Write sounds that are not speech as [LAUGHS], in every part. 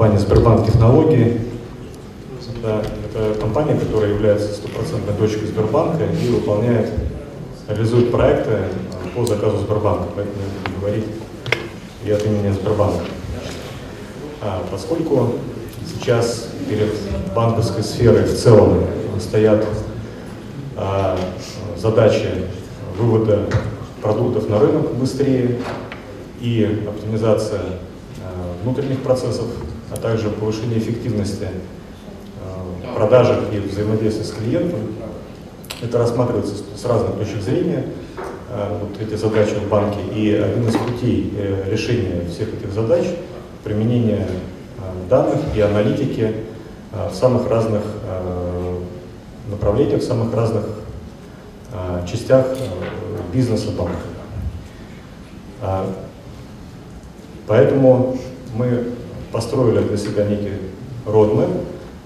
компания Сбербанк Технологии. Это, это компания, которая является стопроцентной дочкой Сбербанка и выполняет, реализует проекты по заказу Сбербанка, поэтому я буду говорить и от имени Сбербанка. А, поскольку сейчас перед банковской сферой в целом стоят а, задачи вывода продуктов на рынок быстрее и оптимизация а, внутренних процессов, а также повышение эффективности а, продажи и взаимодействия с клиентом. Это рассматривается с разных точек зрения, вот эти задачи в банке. И один из путей э, решения всех этих задач – применение данных и аналитики в самых разных направлениях, в самых разных частях э, бизнеса банка. Поэтому мы построили для себя некий roadmap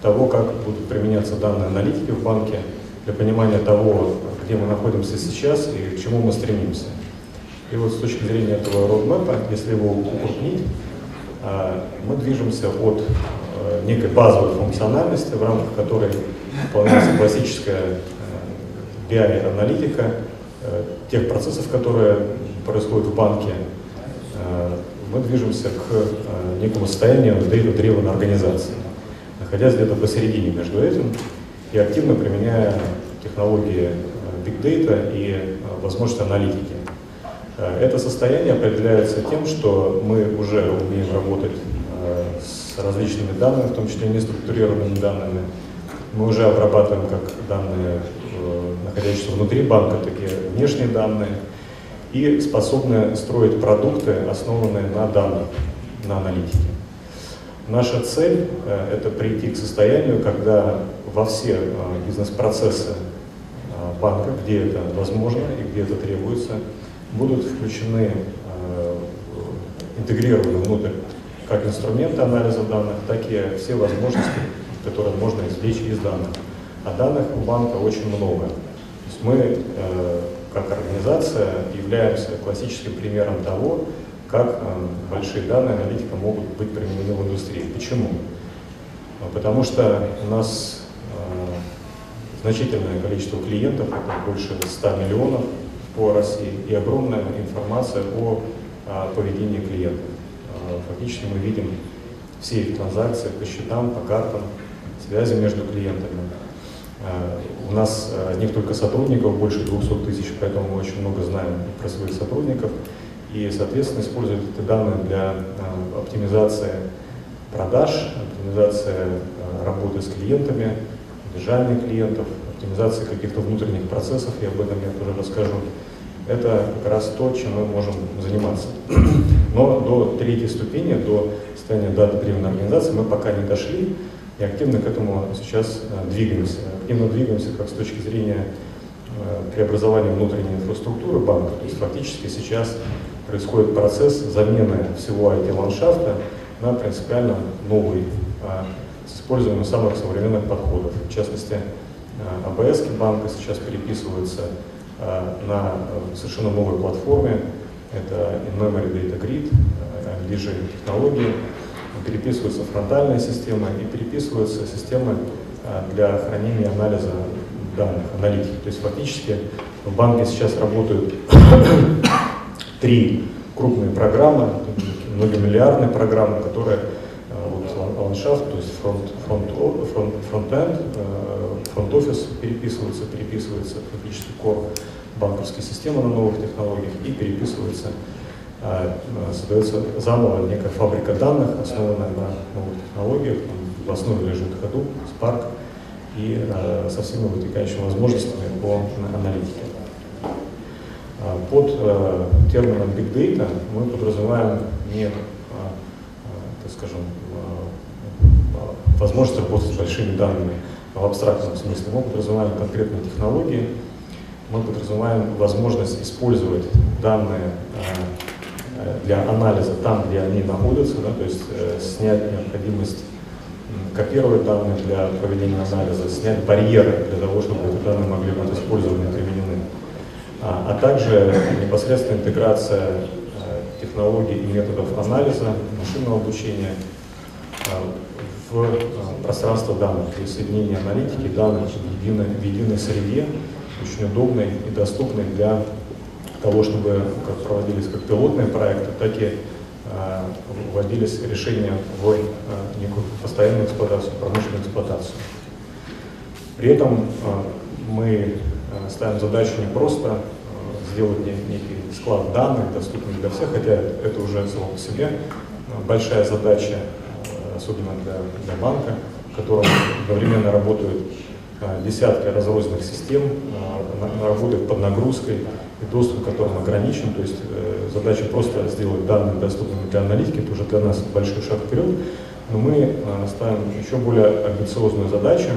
того, как будут применяться данные аналитики в банке, для понимания того, где мы находимся сейчас и к чему мы стремимся. И вот с точки зрения этого roadmap, если его укрупнить, а, мы движемся от э, некой базовой функциональности, в рамках которой выполняется классическая BI-аналитика э, тех процессов, которые происходят в банке, мы движемся к э, некому состоянию data-driven организации, находясь где-то посередине между этим и активно применяя технологии э, big data и э, возможности аналитики. Это состояние определяется тем, что мы уже умеем работать с различными данными, в том числе неструктурированными данными. Мы уже обрабатываем как данные, находящиеся внутри банка, так и внешние данные – и способны строить продукты, основанные на данных, на аналитике. Наша цель э, – это прийти к состоянию, когда во все э, бизнес-процессы э, банка, где это возможно и где это требуется, будут включены, интегрированы внутрь как инструменты анализа данных, так и все возможности, которые можно извлечь из данных. А данных у банка очень много. То есть мы как организация являемся классическим примером того, как э, большие данные аналитика могут быть применены в индустрии. Почему? Ну, потому что у нас э, значительное количество клиентов, это больше 100 миллионов по России, и огромная информация о, поведении клиентов. Э, фактически мы видим все их транзакции по счетам, по картам, связи между клиентами. Э, у нас э, одних только сотрудников больше 200 тысяч, поэтому мы очень много знаем про своих сотрудников. И, соответственно, используют эти данные для э, оптимизации продаж, оптимизации работы с клиентами, удержания клиентов, оптимизации каких-то внутренних процессов, и об этом я тоже расскажу. Это как раз то, чем мы можем заниматься. Но до третьей ступени, до состояния дата-дривной организации мы пока не дошли, и активно к этому сейчас э, двигаемся. Активно двигаемся как с точки зрения э, преобразования внутренней инфраструктуры банка. То есть фактически сейчас происходит процесс замены всего IT-ландшафта на принципиально новый, а, с использованием самых современных подходов. В частности, э, АБС банка сейчас переписываются на совершенно новой платформе. Это In-Memory Data Grid, ближе технологии, переписываются фронтальная система и переписываются системы а, для хранения анализа данных, аналитики. То есть фактически в банке сейчас работают три крупные программы, многомиллиардные программы, которые а, вот, ландшафт, то есть фронт, фронт, фронт, front-end, а, фронт-офис переписывается, переписывается фактически core банковской системы на новых технологиях и переписывается а, создается заново некая фабрика данных, основанная на новых технологиях, в основе лежит ходу, Spark и со всеми вытекающими возможностями по аналитике. А, под термином Big Data мы подразумеваем не, так скажем, возможность работать с большими данными в абстрактном смысле. Мы подразумеваем конкретные технологии, мы подразумеваем возможность использовать данные Э, для анализа там, где они находятся, да, то есть э, снять необходимость копировать данные для проведения анализа, снять барьеры для того, чтобы эти данные могли быть использованы а, а также непосредственно интеграция э, технологий и методов анализа, машинного обучения в пространство данных, то есть соединение аналитики данных в единой, в единой среде, очень удобной и доступной для того, чтобы как проводились как пилотные проекты, так и вводились решения в некую постоянную эксплуатацию, промышленную эксплуатацию. При этом мы ставим задачу не просто сделать некий склад данных, доступный для всех, хотя это уже само по себе большая задача, особенно для, для банка, в котором одновременно работают десятки разрозненных систем, работают под нагрузкой, и доступ к которым ограничен. То есть э, задача просто сделать данные доступными для аналитики, это уже для нас большой шаг вперед. Но мы э, ставим еще более амбициозную задачу,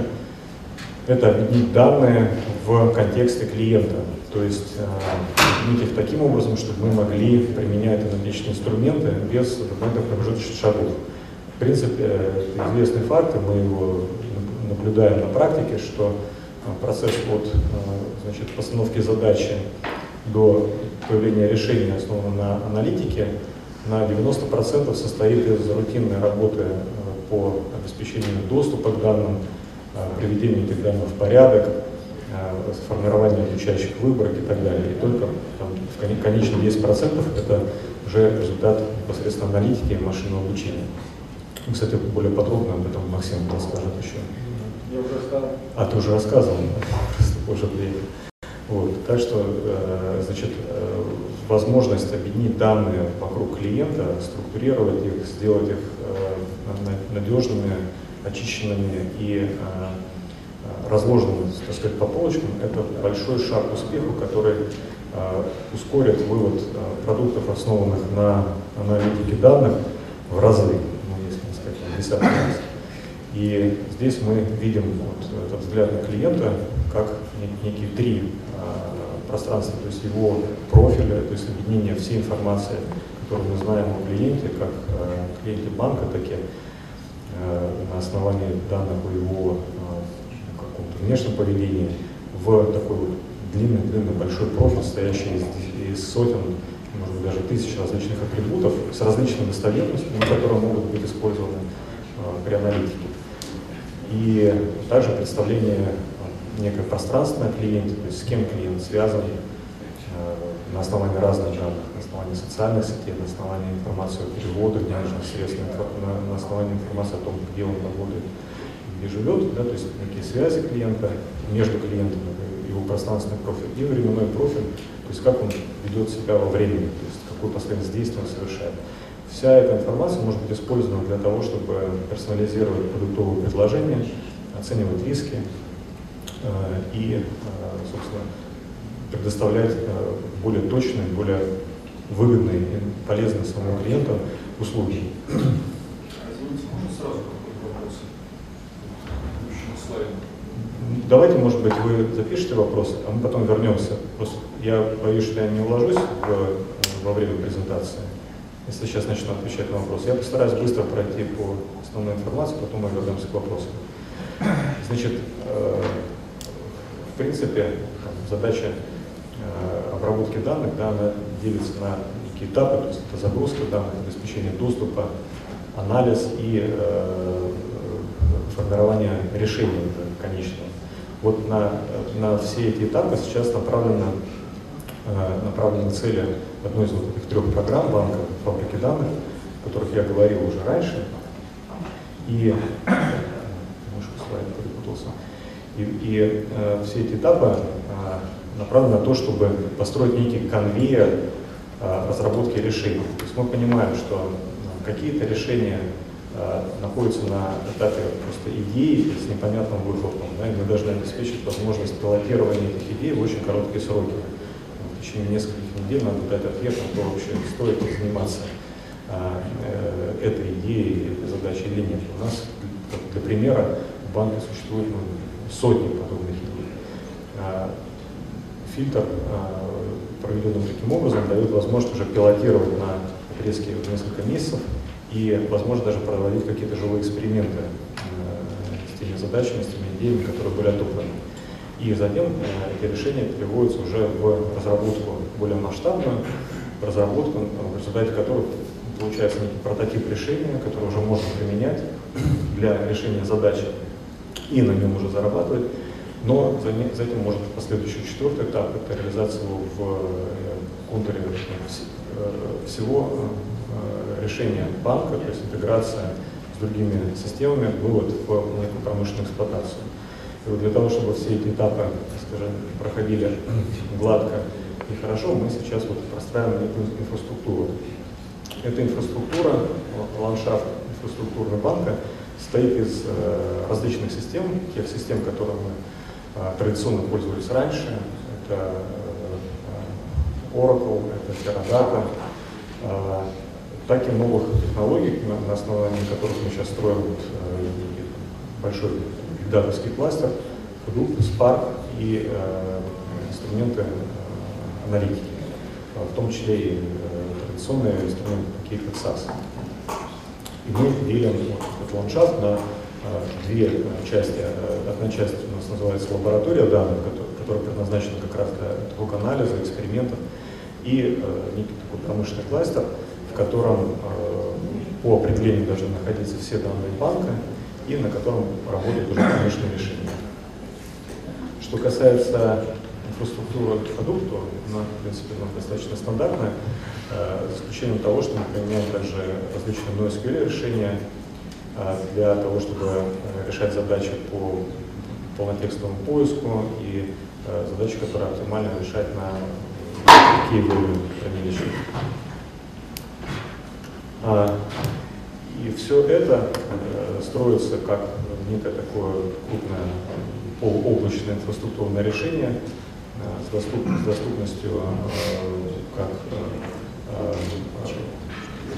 это объединить данные в контексте клиента. То есть э, объединить их таким образом, чтобы мы могли применять аналитические инструменты без дополнительных промежуточных шагов. В принципе, это известный факт, и мы его наблюдаем на практике, что процесс от значит, постановки задачи до появления решения, основанного на аналитике, на 90% состоит из рутинной работы э, по обеспечению доступа к данным, э, приведению этих данных в порядок, э, формирование обучающих выборок и так далее. И только там, в конечном 10% это уже результат непосредственно аналитики и машинного обучения. Кстати, более подробно об этом Максим расскажет еще. Я уже рассказывал. А, ты уже рассказывал, просто позже приехал. Вот. Так что, э, значит, возможность объединить данные вокруг клиента, структурировать их, сделать их надежными, очищенными и разложенными, так сказать, по полочкам, это большой шаг к успеху, который ускорит вывод продуктов, основанных на аналитике данных, в разы, ну, если не сказать, в десятки раз. И здесь мы видим вот этот взгляд на клиента как некие три пространстве, то есть его профиля, то есть объединение всей информации, которую мы знаем о клиенте, как э, клиенте банка, так и э, на основании данных о его э, каком-то внешнем поведении в такой вот длинный-длинный большой профиль, состоящий из, из сотен, может быть, даже тысяч различных атрибутов с различными достоверностями, которые могут быть использованы при аналитике. И также представление некое пространство на клиенте, то есть с кем клиент связан, э, на основании разных данных, основании социальных сетей, на основании информации о переводах денежных средств, на, основании информации о том, где он работает, где живет, да, то есть некие связи клиента между клиентом, его пространственный профиль и временной профиль, то есть как он ведет себя во времени, то есть какой последовательность действий он совершает. Вся эта информация может быть использована для того, чтобы персонализировать продуктовые предложения, оценивать риски, Э, и, э, собственно, предоставлять э, более точные, более выгодные и полезные самому клиенту услуги. Давайте, может быть, вы запишите вопрос, а мы потом вернемся. Просто я боюсь, что я не уложусь в, во время презентации, если сейчас начну отвечать на вопрос. Я постараюсь быстро пройти по основной информации, потом мы вернемся к вопросам. Значит, в принципе, задача э, обработки данных, да, она делится на некие этапы, то есть это загрузка данных, обеспечение доступа, анализ и э, формирование решения конечного. Вот на, на все эти этапы сейчас направлено, э, направлены цели одной из вот этих трех программ банка фабрики данных, о которых я говорил уже раньше. И перепутался. И, и э, все эти этапы э, направлены на то, чтобы построить некий конвейер э, разработки решений. То есть мы понимаем, что э, какие-то решения э, находятся на этапе просто идеи с непонятным выхлопом. Да, и мы должны обеспечить возможность пилотирования этих идей в очень короткие сроки. В течение нескольких недель надо дать ответ на то, вообще стоит ли заниматься э, этой идеей, этой задачей или нет. У нас, для примера, в банке существует ну, сотни подобных идей. Фильтр, а, проведенный таким образом, дает возможность уже пилотировать на отрезке в несколько месяцев и, возможно, даже проводить какие-то живые эксперименты а, с теми задачами, с теми идеями, которые были отобраны. И затем эти решения переводятся уже в разработку более масштабную, в разработку, в результате которой получается некий прототип решения, который уже можно применять для решения задачи и на нем уже зарабатывать, но за, за этим может последующий четвертый этап, это реализация в э, контуре э, всего э, решения банка, то есть интеграция с другими системами, вывод в промышленную эксплуатацию. И вот для того, чтобы все эти этапы, скажем, проходили гладко и хорошо, мы сейчас вот простраиваем некую инфраструктуру. Эта инфраструктура, ландшафт инфраструктурного банка состоит из различных систем, тех систем, которыми мы традиционно пользовались раньше. Это э, Oracle, это Teradata, э, так и новых технологий, на, основании которых мы сейчас строим вот, э, большой датовский кластер, Hadoop, Spark и э, инструменты аналитики, в том числе и традиционные инструменты, такие как SAS. И мы делим этот ландшафт на две части. Одна часть нас называется лаборатория данных, которая предназначена как раз для анализа, экспериментов, и некий такой промышленный кластер, в котором по определению должны находиться все данные банка, и на котором работают уже промышленные решения. Что касается инфраструктуры то она, в принципе, она достаточно стандартная, э, за исключением того, что мы применяем также различные NoSQL решения э, для того, чтобы э, решать задачи по полнотекстовому поиску и задачи, которые оптимально решать на key value хранилищах. И все это э, строится как некое такое крупное полуоблачное инфраструктурное решение э, с, доступ, с доступностью э, как э, э,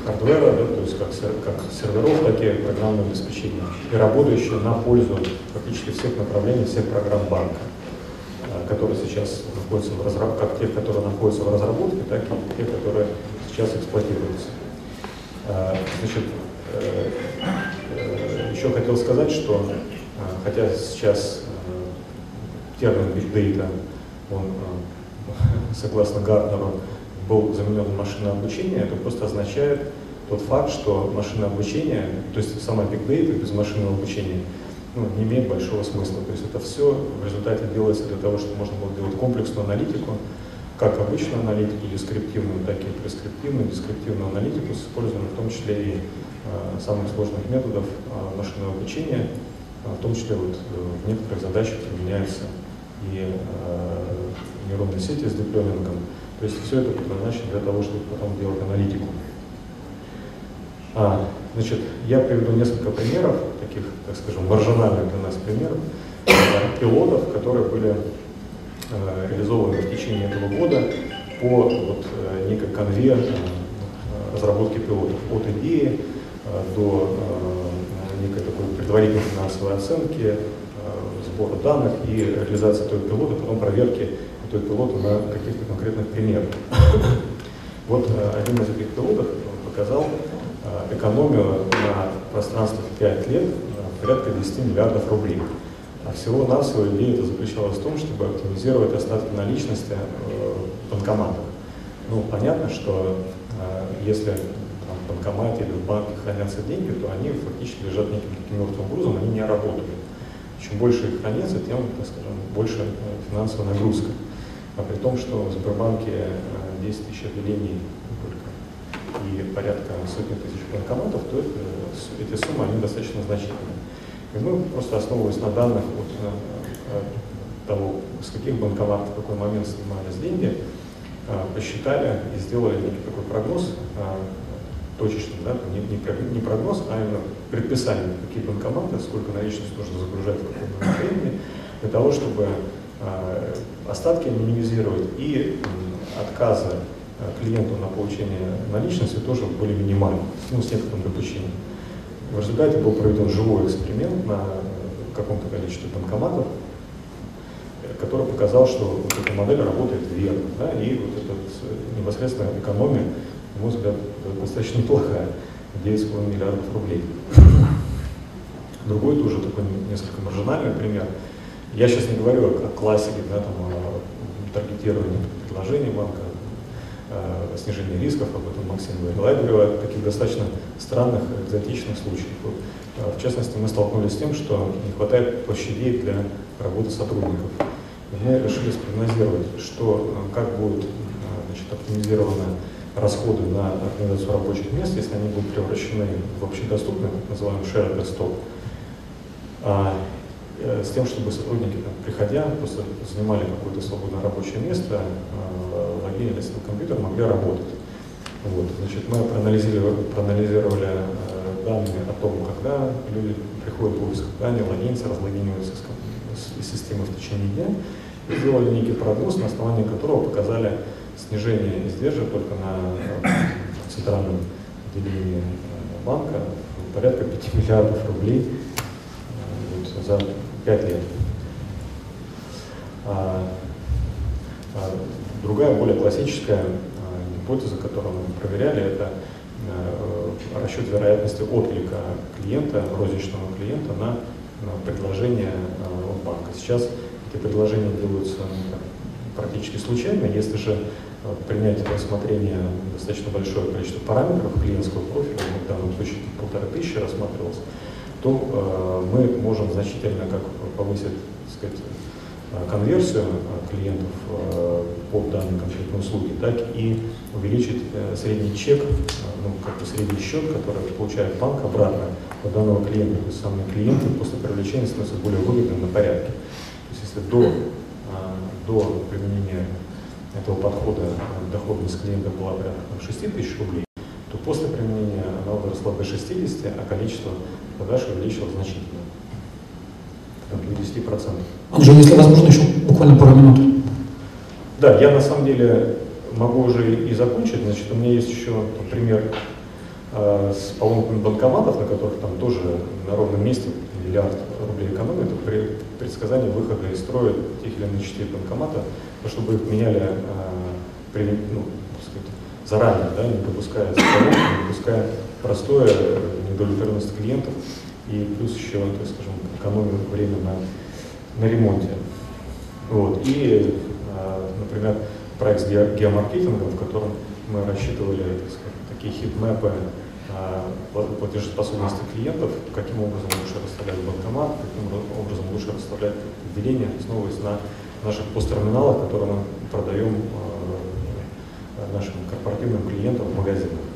хардвера, да, то есть как, как серверов, так и программного обеспечения, и работающее на пользу практически всех направлений, всех программ банка, э, которые сейчас находятся в разработке, как тех, которые находятся в разработке, так и тех, которые сейчас эксплуатируются. Э, значит, Э, еще хотел сказать, что хотя сейчас термин Big Data, он, [LAUGHS] согласно Гартнеру, был заменен машинное обучение, это просто означает тот факт, что машинное обучение, то есть сама Big Data без машинного обучения, ну, не имеет большого смысла. То есть это все в результате делается для того, чтобы можно было делать комплексную аналитику, как обычную аналитику, дескриптивную, так и прескриптивную, дескриптивную аналитику с использованием в том числе и Э, самых сложных методов э, машинного обучения, э, в том числе вот в некоторых задачах применяются и нейронные сети с дипленингом. То есть все это предназначено для того, чтобы потом делать аналитику. А, значит, я приведу несколько примеров, таких, так скажем, маржинальных для нас примеров, пилотов, которые были реализованы в течение этого года по вот, некой конве разработки пилотов от идеи Э, до э, некой такой предварительной финансовой оценки, э, сбора данных и реализации этого пилота, потом проверки этого пилота на каких-то конкретных примерах. [LAUGHS] Вот один из этих пилотов показал экономию на пространстве в 5 лет порядка 10 миллиардов рублей. А всего-навсего идея это заключалась в том, чтобы оптимизировать остатки наличности в банкоматах. Ну, понятно, что если банкомате или в банке хранятся деньги, то они фактически лежат неким таким мертвым грузом, они не работают. Чем больше их хранится, тем, так скажем, больше э, финансовая нагрузка. А при том, что в Сбербанке 10 э, тысяч отделений только и порядка сотни тысяч банкоматов, то это, эти суммы они достаточно значительные. И мы просто основываясь на данных от э, того, с каких банкоматов в какой момент снимались деньги, посчитали и сделали некий такой прогноз, точечный, да, не, не, не прогноз, а именно предписание, какие банкоматы, сколько наличности нужно загружать в каком времени, для того, чтобы э, остатки минимизировать и э, отказы клиенту на получение наличности тоже были минимальны, ну, с некоторым допущением. В результате был проведен живой эксперимент на каком-то количестве банкоматов, который показал, что вот эта модель работает верно, да, и вот эта непосредственная экономия на мой взгляд, достаточно неплохая, 9,5 миллиардов рублей. Другой тоже такой несколько маржинальный пример. Я сейчас не говорю о, классике, да, там, о таргетировании предложений банка, э, снижения рисков, об этом Максим говорил. Я говорю о таких достаточно странных, экзотичных случаях. Вот, э, в частности, мы столкнулись с тем, что не хватает площадей для работы сотрудников. И мы решили спрогнозировать, что, э, как будут значит, оптимизированы расходы на организацию рабочих мест, если они будут превращены в общедоступный, так называемый shared desktop, а, с тем, чтобы сотрудники, приходя, просто занимали какое-то свободное рабочее место, э, логинились на компьютер, могли работать. Вот, значит, мы проанализировали, проанализировали э, данные о том, когда люди приходят в офис, когда они логинятся, разлогиниваются из, из системы в течение дня, и сделали некий прогноз, на основании которого показали снижение издержек только на центральном отделении банка порядка 5 миллиардов рублей за 5 лет. А, а, другая, более классическая а, гипотеза, которую мы проверяли, это а, расчет вероятности отклика клиента, розничного клиента на, на предложение от банка. Сейчас эти предложения делаются ну, практически случайно, если же принять в рассмотрение достаточно большое количество параметров клиентского профиля, в данном случае полторы тысячи рассматривалось, то э, мы можем значительно как повысить так сказать, конверсию э, клиентов э, под данные конкретные услуги, так и увеличить средний чек, ну, как бы средний счет, который получает банк обратно по данного клиента. То есть самые клиенты после привлечения становятся более выгодными на порядке. То есть если до, до применения этого подхода доходность клиента была порядка 6 тысяч рублей, то после применения она выросла до 60, а количество продаж увеличилось значительно. До 10%. Анжел, если возможно, еще буквально пару минут. Да, я на самом деле могу уже и закончить. Значит, у меня есть еще пример э, с поломками банкоматов, на которых там тоже на ровном месте миллиард рублей экономии. Это при предсказании выхода из строя тех или иных частей банкомата, чтобы их меняли э, при, ну, заранее, да, не допуская заполнения, не допуская простое удовлетворенность клиентов и плюс еще, так скажем, экономию время на, на ремонте. Вот. И, а, например, проект с геомаркетингом, в котором мы рассчитывали так сказать, такие хит-мэпы а, платежеспособности клиентов, каким образом лучше расставлять банкомат, каким образом лучше расставлять отделение, основываясь на наших посттерминалах, которые мы продаем а, нашим корпоративным клиентам в магазинах.